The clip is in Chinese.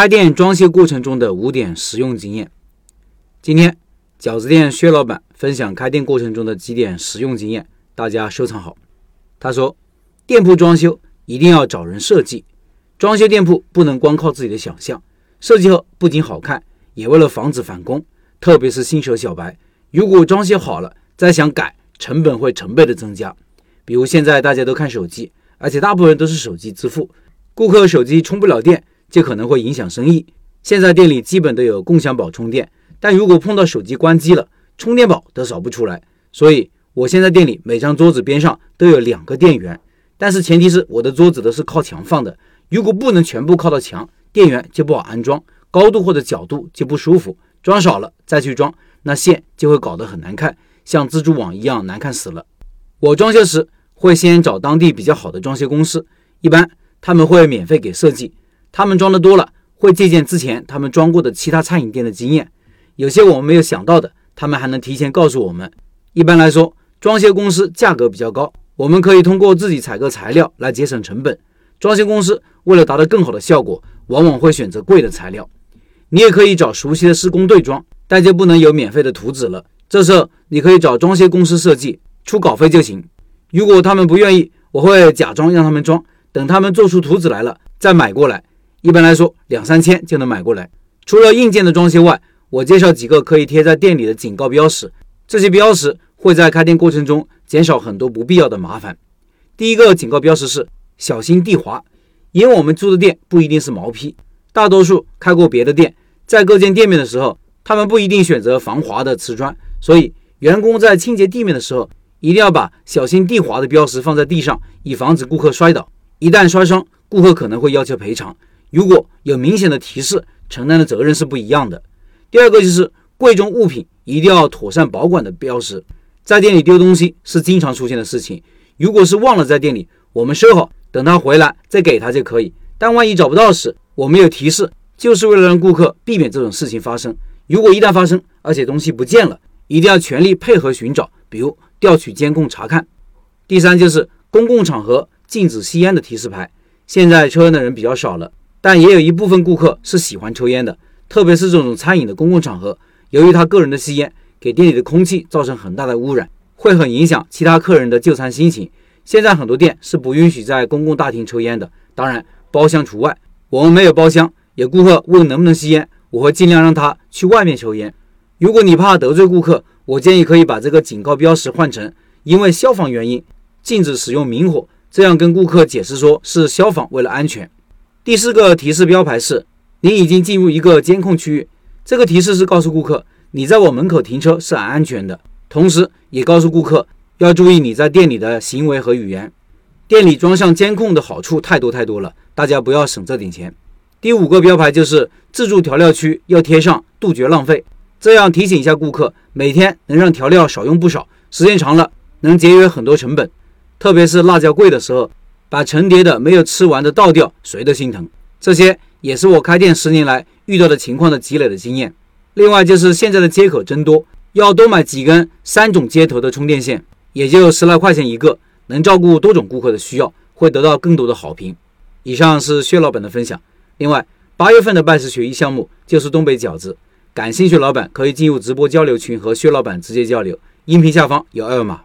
开店装修过程中的五点实用经验。今天饺子店薛老板分享开店过程中的几点实用经验，大家收藏好。他说，店铺装修一定要找人设计，装修店铺不能光靠自己的想象，设计后不仅好看，也为了防止返工，特别是新手小白，如果装修好了再想改，成本会成倍的增加。比如现在大家都看手机，而且大部分人都是手机支付，顾客手机充不了电。就可能会影响生意。现在店里基本都有共享宝充电，但如果碰到手机关机了，充电宝都扫不出来。所以，我现在店里每张桌子边上都有两个电源，但是前提是我的桌子都是靠墙放的。如果不能全部靠到墙，电源就不好安装，高度或者角度就不舒服。装少了再去装，那线就会搞得很难看，像蜘蛛网一样难看死了。我装修时会先找当地比较好的装修公司，一般他们会免费给设计。他们装的多了，会借鉴之前他们装过的其他餐饮店的经验，有些我们没有想到的，他们还能提前告诉我们。一般来说，装修公司价格比较高，我们可以通过自己采购材料来节省成本。装修公司为了达到更好的效果，往往会选择贵的材料。你也可以找熟悉的施工队装，但就不能有免费的图纸了。这时候你可以找装修公司设计，出稿费就行。如果他们不愿意，我会假装让他们装，等他们做出图纸来了再买过来。一般来说，两三千就能买过来。除了硬件的装修外，我介绍几个可以贴在店里的警告标识。这些标识会在开店过程中减少很多不必要的麻烦。第一个警告标识是“小心地滑”，因为我们租的店不一定是毛坯，大多数开过别的店，在构建店面的时候，他们不一定选择防滑的瓷砖，所以员工在清洁地面的时候，一定要把“小心地滑”的标识放在地上，以防止顾客摔倒。一旦摔伤，顾客可能会要求赔偿。如果有明显的提示，承担的责任是不一样的。第二个就是贵重物品一定要妥善保管的标识，在店里丢东西是经常出现的事情。如果是忘了在店里，我们收好，等他回来再给他就可以。但万一找不到时，我们有提示，就是为了让顾客避免这种事情发生。如果一旦发生，而且东西不见了，一定要全力配合寻找，比如调取监控查看。第三就是公共场合禁止吸烟的提示牌，现在抽烟的人比较少了。但也有一部分顾客是喜欢抽烟的，特别是这种餐饮的公共场合，由于他个人的吸烟，给店里的空气造成很大的污染，会很影响其他客人的就餐心情。现在很多店是不允许在公共大厅抽烟的，当然包厢除外。我们没有包厢，有顾客问能不能吸烟，我会尽量让他去外面抽烟。如果你怕得罪顾客，我建议可以把这个警告标识换成因为消防原因禁止使用明火，这样跟顾客解释说是消防为了安全。第四个提示标牌是：你已经进入一个监控区域。这个提示是告诉顾客你在我门口停车是安全的，同时也告诉顾客要注意你在店里的行为和语言。店里装上监控的好处太多太多了，大家不要省这点钱。第五个标牌就是自助调料区要贴上杜绝浪费，这样提醒一下顾客，每天能让调料少用不少，时间长了能节约很多成本，特别是辣椒贵的时候。把成叠的没有吃完的倒掉，谁都心疼。这些也是我开店十年来遇到的情况的积累的经验。另外就是现在的接口真多，要多买几根三种接头的充电线，也就十来块钱一个，能照顾多种顾客的需要，会得到更多的好评。以上是薛老板的分享。另外，八月份的拜师学艺项目就是东北饺子，感兴趣老板可以进入直播交流群和薛老板直接交流，音频下方有二维码。